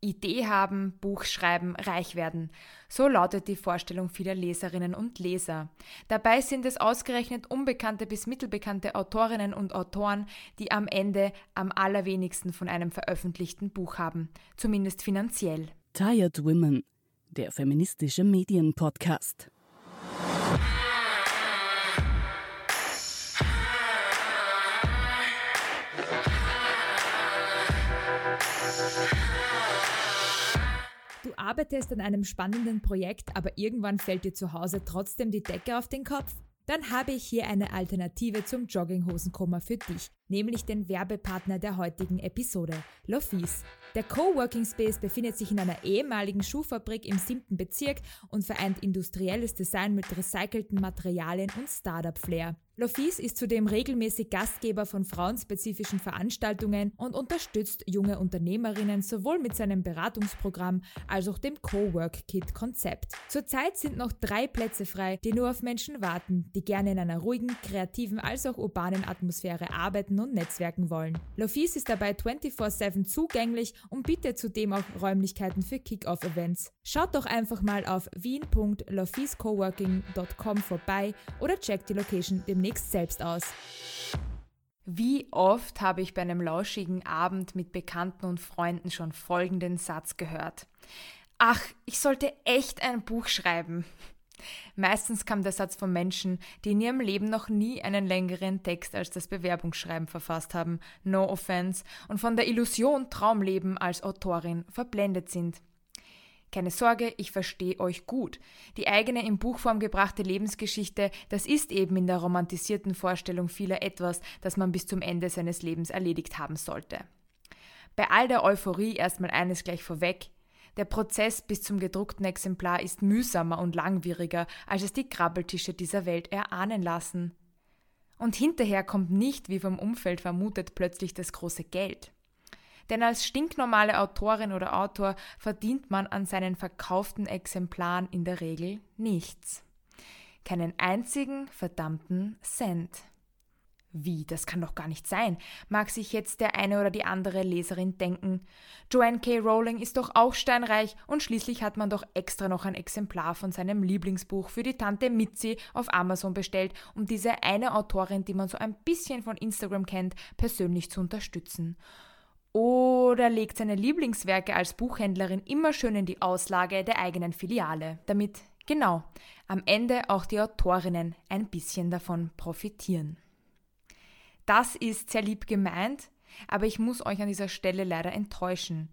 Idee haben, Buch schreiben, reich werden. So lautet die Vorstellung vieler Leserinnen und Leser. Dabei sind es ausgerechnet unbekannte bis mittelbekannte Autorinnen und Autoren, die am Ende am allerwenigsten von einem veröffentlichten Buch haben, zumindest finanziell. Tired Women, der feministische Medienpodcast. Arbeitest an einem spannenden Projekt, aber irgendwann fällt dir zu Hause trotzdem die Decke auf den Kopf? Dann habe ich hier eine Alternative zum Jogginghosenkoma für dich, nämlich den Werbepartner der heutigen Episode, Lofis. Der Coworking Space befindet sich in einer ehemaligen Schuhfabrik im 7. Bezirk und vereint industrielles Design mit recycelten Materialien und Startup-Flair. Lofis ist zudem regelmäßig Gastgeber von frauenspezifischen Veranstaltungen und unterstützt junge Unternehmerinnen sowohl mit seinem Beratungsprogramm als auch dem Cowork Kit Konzept. Zurzeit sind noch drei Plätze frei, die nur auf Menschen warten, die gerne in einer ruhigen, kreativen als auch urbanen Atmosphäre arbeiten und netzwerken wollen. Lofis ist dabei 24/7 zugänglich und bietet zudem auch Räumlichkeiten für Kick-Off-Events. Schaut doch einfach mal auf wien.lofiscoworking.com vorbei oder checkt die Location demnächst demnächst selbst aus. Wie oft habe ich bei einem lauschigen Abend mit Bekannten und Freunden schon folgenden Satz gehört. Ach, ich sollte echt ein Buch schreiben. Meistens kam der Satz von Menschen, die in ihrem Leben noch nie einen längeren Text als das Bewerbungsschreiben verfasst haben, no offense, und von der Illusion Traumleben als Autorin verblendet sind. Keine Sorge, ich verstehe euch gut. Die eigene in Buchform gebrachte Lebensgeschichte, das ist eben in der romantisierten Vorstellung vieler etwas, das man bis zum Ende seines Lebens erledigt haben sollte. Bei all der Euphorie erstmal eines gleich vorweg. Der Prozess bis zum gedruckten Exemplar ist mühsamer und langwieriger, als es die Krabbeltische dieser Welt erahnen lassen. Und hinterher kommt nicht, wie vom Umfeld vermutet, plötzlich das große Geld. Denn als stinknormale Autorin oder Autor verdient man an seinen verkauften Exemplaren in der Regel nichts. Keinen einzigen verdammten Cent. Wie, das kann doch gar nicht sein, mag sich jetzt der eine oder die andere Leserin denken. Joanne K. Rowling ist doch auch steinreich und schließlich hat man doch extra noch ein Exemplar von seinem Lieblingsbuch für die Tante Mitzi auf Amazon bestellt, um diese eine Autorin, die man so ein bisschen von Instagram kennt, persönlich zu unterstützen oder legt seine Lieblingswerke als Buchhändlerin immer schön in die Auslage der eigenen Filiale, damit genau am Ende auch die Autorinnen ein bisschen davon profitieren. Das ist sehr lieb gemeint, aber ich muss euch an dieser Stelle leider enttäuschen.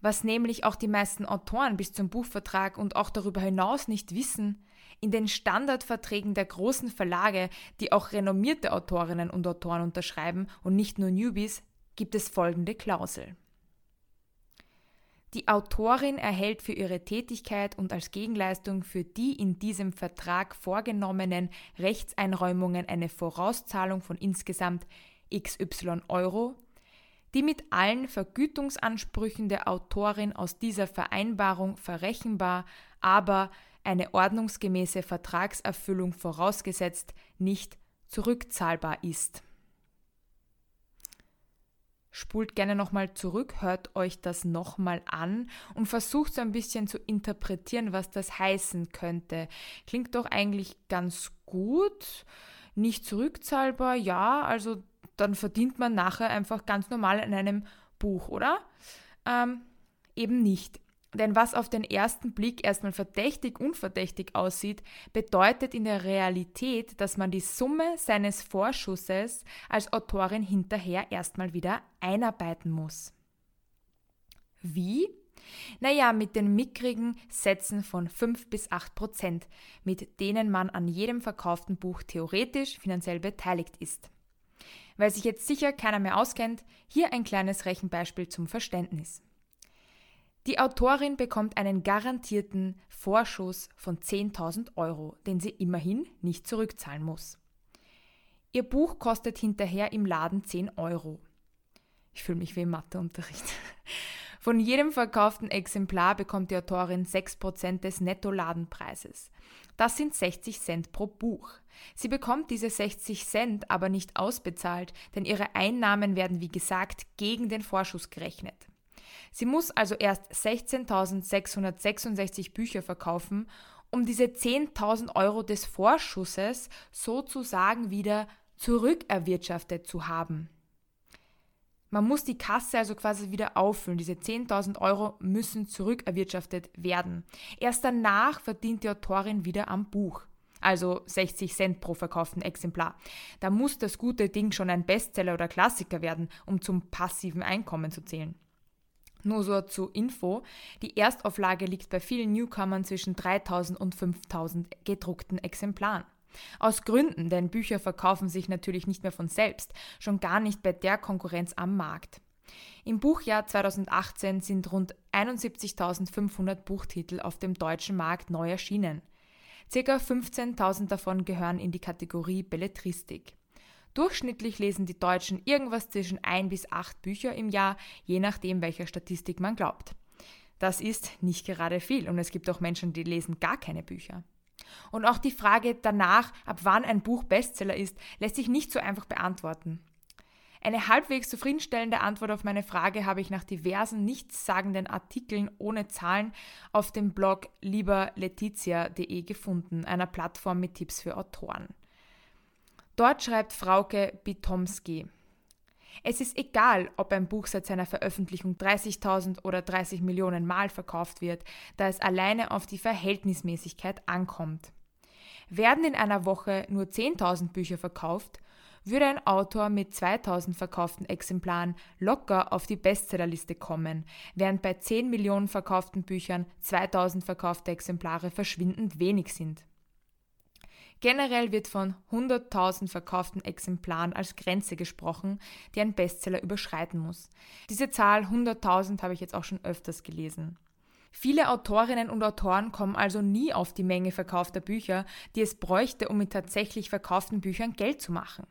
Was nämlich auch die meisten Autoren bis zum Buchvertrag und auch darüber hinaus nicht wissen, in den Standardverträgen der großen Verlage, die auch renommierte Autorinnen und Autoren unterschreiben und nicht nur Newbies, gibt es folgende Klausel. Die Autorin erhält für ihre Tätigkeit und als Gegenleistung für die in diesem Vertrag vorgenommenen Rechtseinräumungen eine Vorauszahlung von insgesamt XY Euro, die mit allen Vergütungsansprüchen der Autorin aus dieser Vereinbarung verrechenbar, aber eine ordnungsgemäße Vertragserfüllung vorausgesetzt nicht zurückzahlbar ist. Spult gerne nochmal zurück, hört euch das nochmal an und versucht so ein bisschen zu interpretieren, was das heißen könnte. Klingt doch eigentlich ganz gut. Nicht zurückzahlbar, ja, also dann verdient man nachher einfach ganz normal in einem Buch, oder? Ähm, eben nicht. Denn was auf den ersten Blick erstmal verdächtig unverdächtig aussieht, bedeutet in der Realität, dass man die Summe seines Vorschusses als Autorin hinterher erstmal wieder einarbeiten muss. Wie? Naja, mit den mickrigen Sätzen von 5 bis 8 Prozent, mit denen man an jedem verkauften Buch theoretisch finanziell beteiligt ist. Weil sich jetzt sicher keiner mehr auskennt, hier ein kleines Rechenbeispiel zum Verständnis. Die Autorin bekommt einen garantierten Vorschuss von 10.000 Euro, den sie immerhin nicht zurückzahlen muss. Ihr Buch kostet hinterher im Laden 10 Euro. Ich fühle mich wie im Matheunterricht. Von jedem verkauften Exemplar bekommt die Autorin 6% des Netto-Ladenpreises. Das sind 60 Cent pro Buch. Sie bekommt diese 60 Cent aber nicht ausbezahlt, denn ihre Einnahmen werden wie gesagt gegen den Vorschuss gerechnet. Sie muss also erst 16.666 Bücher verkaufen, um diese 10.000 Euro des Vorschusses sozusagen wieder zurückerwirtschaftet zu haben. Man muss die Kasse also quasi wieder auffüllen. Diese 10.000 Euro müssen zurückerwirtschaftet werden. Erst danach verdient die Autorin wieder am Buch. Also 60 Cent pro verkauften Exemplar. Da muss das gute Ding schon ein Bestseller oder Klassiker werden, um zum passiven Einkommen zu zählen. Nur so zur Info, die Erstauflage liegt bei vielen Newcomern zwischen 3000 und 5000 gedruckten Exemplaren. Aus Gründen, denn Bücher verkaufen sich natürlich nicht mehr von selbst, schon gar nicht bei der Konkurrenz am Markt. Im Buchjahr 2018 sind rund 71.500 Buchtitel auf dem deutschen Markt neu erschienen. Circa 15.000 davon gehören in die Kategorie Belletristik. Durchschnittlich lesen die Deutschen irgendwas zwischen ein bis acht Bücher im Jahr, je nachdem, welcher Statistik man glaubt. Das ist nicht gerade viel und es gibt auch Menschen, die lesen gar keine Bücher. Und auch die Frage danach, ab wann ein Buch Bestseller ist, lässt sich nicht so einfach beantworten. Eine halbwegs zufriedenstellende Antwort auf meine Frage habe ich nach diversen nichtssagenden Artikeln ohne Zahlen auf dem Blog lieberletizia.de gefunden, einer Plattform mit Tipps für Autoren. Dort schreibt Frauke Bitomski. Es ist egal, ob ein Buch seit seiner Veröffentlichung 30.000 oder 30 Millionen Mal verkauft wird, da es alleine auf die Verhältnismäßigkeit ankommt. Werden in einer Woche nur 10.000 Bücher verkauft, würde ein Autor mit 2000 verkauften Exemplaren locker auf die Bestsellerliste kommen, während bei 10 Millionen verkauften Büchern 2000 verkaufte Exemplare verschwindend wenig sind. Generell wird von 100.000 verkauften Exemplaren als Grenze gesprochen, die ein Bestseller überschreiten muss. Diese Zahl 100.000 habe ich jetzt auch schon öfters gelesen. Viele Autorinnen und Autoren kommen also nie auf die Menge verkaufter Bücher, die es bräuchte, um mit tatsächlich verkauften Büchern Geld zu machen.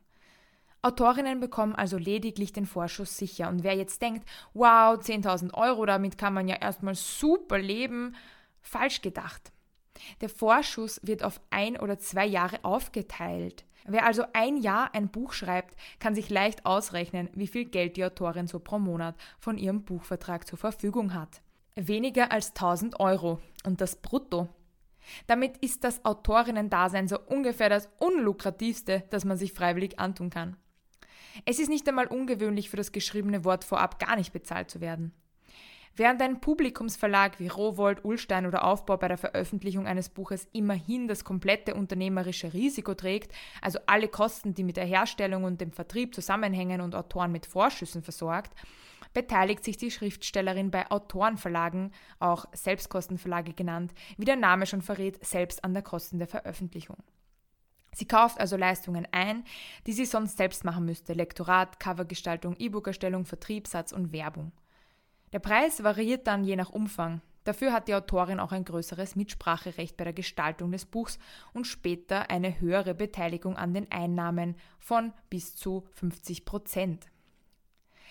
Autorinnen bekommen also lediglich den Vorschuss sicher. Und wer jetzt denkt, wow, 10.000 Euro, damit kann man ja erstmal super leben, falsch gedacht. Der Vorschuss wird auf ein oder zwei Jahre aufgeteilt. Wer also ein Jahr ein Buch schreibt, kann sich leicht ausrechnen, wie viel Geld die Autorin so pro Monat von ihrem Buchvertrag zur Verfügung hat. Weniger als 1000 Euro und das brutto. Damit ist das Autorinnen-Dasein so ungefähr das unlukrativste, das man sich freiwillig antun kann. Es ist nicht einmal ungewöhnlich für das geschriebene Wort vorab gar nicht bezahlt zu werden. Während ein Publikumsverlag wie Rowold, Ullstein oder Aufbau bei der Veröffentlichung eines Buches immerhin das komplette unternehmerische Risiko trägt, also alle Kosten, die mit der Herstellung und dem Vertrieb zusammenhängen und Autoren mit Vorschüssen versorgt, beteiligt sich die Schriftstellerin bei Autorenverlagen, auch Selbstkostenverlage genannt, wie der Name schon verrät, selbst an der Kosten der Veröffentlichung. Sie kauft also Leistungen ein, die sie sonst selbst machen müsste: Lektorat, Covergestaltung, E-Book-Erstellung, Vertriebssatz und Werbung. Der Preis variiert dann je nach Umfang. Dafür hat die Autorin auch ein größeres Mitspracherecht bei der Gestaltung des Buchs und später eine höhere Beteiligung an den Einnahmen von bis zu 50 Prozent.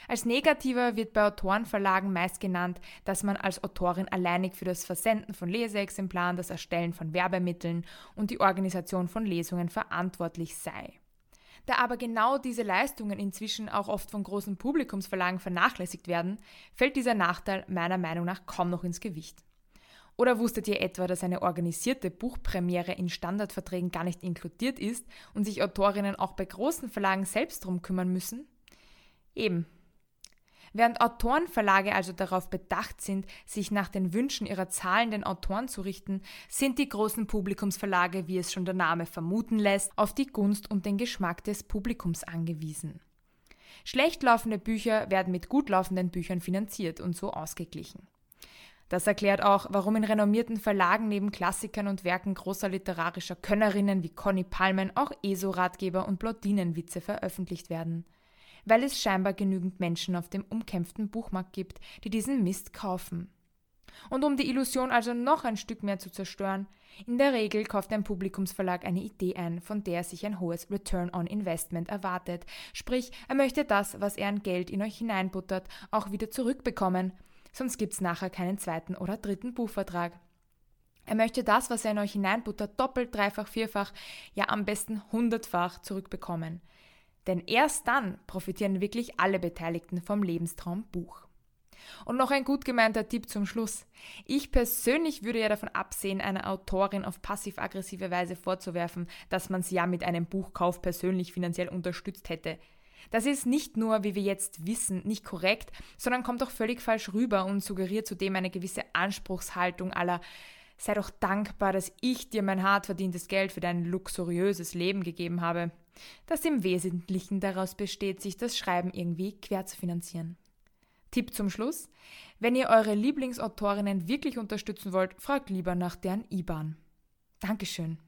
Als negativer wird bei Autorenverlagen meist genannt, dass man als Autorin alleinig für das Versenden von Leseexemplaren, das Erstellen von Werbemitteln und die Organisation von Lesungen verantwortlich sei. Da aber genau diese Leistungen inzwischen auch oft von großen Publikumsverlagen vernachlässigt werden, fällt dieser Nachteil meiner Meinung nach kaum noch ins Gewicht. Oder wusstet ihr etwa, dass eine organisierte Buchpremiere in Standardverträgen gar nicht inkludiert ist und sich Autorinnen auch bei großen Verlagen selbst drum kümmern müssen? Eben, Während Autorenverlage also darauf bedacht sind, sich nach den Wünschen ihrer zahlenden Autoren zu richten, sind die großen Publikumsverlage, wie es schon der Name vermuten lässt, auf die Gunst und den Geschmack des Publikums angewiesen. Schlecht laufende Bücher werden mit gut laufenden Büchern finanziert und so ausgeglichen. Das erklärt auch, warum in renommierten Verlagen neben Klassikern und Werken großer literarischer Könnerinnen wie Conny Palmen auch ESO-Ratgeber und Blondinenwitze veröffentlicht werden weil es scheinbar genügend Menschen auf dem umkämpften Buchmarkt gibt, die diesen Mist kaufen. Und um die Illusion also noch ein Stück mehr zu zerstören, in der Regel kauft ein Publikumsverlag eine Idee ein, von der sich ein hohes Return on Investment erwartet. Sprich, er möchte das, was er an Geld in euch hineinbuttert, auch wieder zurückbekommen, sonst gibt's nachher keinen zweiten oder dritten Buchvertrag. Er möchte das, was er in euch hineinbuttert, doppelt, dreifach, vierfach, ja am besten hundertfach zurückbekommen. Denn erst dann profitieren wirklich alle Beteiligten vom Lebenstraum Buch. Und noch ein gut gemeinter Tipp zum Schluss. Ich persönlich würde ja davon absehen, einer Autorin auf passiv-aggressive Weise vorzuwerfen, dass man sie ja mit einem Buchkauf persönlich finanziell unterstützt hätte. Das ist nicht nur, wie wir jetzt wissen, nicht korrekt, sondern kommt auch völlig falsch rüber und suggeriert zudem eine gewisse Anspruchshaltung aller Sei doch dankbar, dass ich dir mein hart verdientes Geld für dein luxuriöses Leben gegeben habe, das im Wesentlichen daraus besteht, sich das Schreiben irgendwie quer zu finanzieren. Tipp zum Schluss. Wenn ihr eure Lieblingsautorinnen wirklich unterstützen wollt, fragt lieber nach deren IBAN. Dankeschön.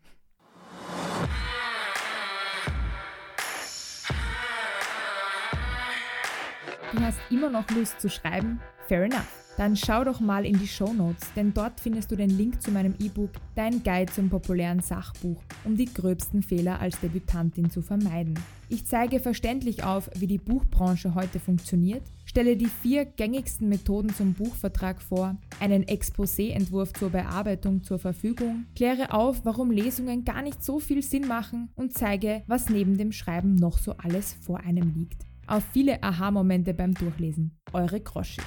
Du hast immer noch Lust zu schreiben? Fair enough. Dann schau doch mal in die Show Notes, denn dort findest du den Link zu meinem E-Book Dein Guide zum populären Sachbuch, um die gröbsten Fehler als Debütantin zu vermeiden. Ich zeige verständlich auf, wie die Buchbranche heute funktioniert, stelle die vier gängigsten Methoden zum Buchvertrag vor, einen Exposé-Entwurf zur Bearbeitung zur Verfügung, kläre auf, warum Lesungen gar nicht so viel Sinn machen und zeige, was neben dem Schreiben noch so alles vor einem liegt. Auf viele Aha-Momente beim Durchlesen. Eure Groschi.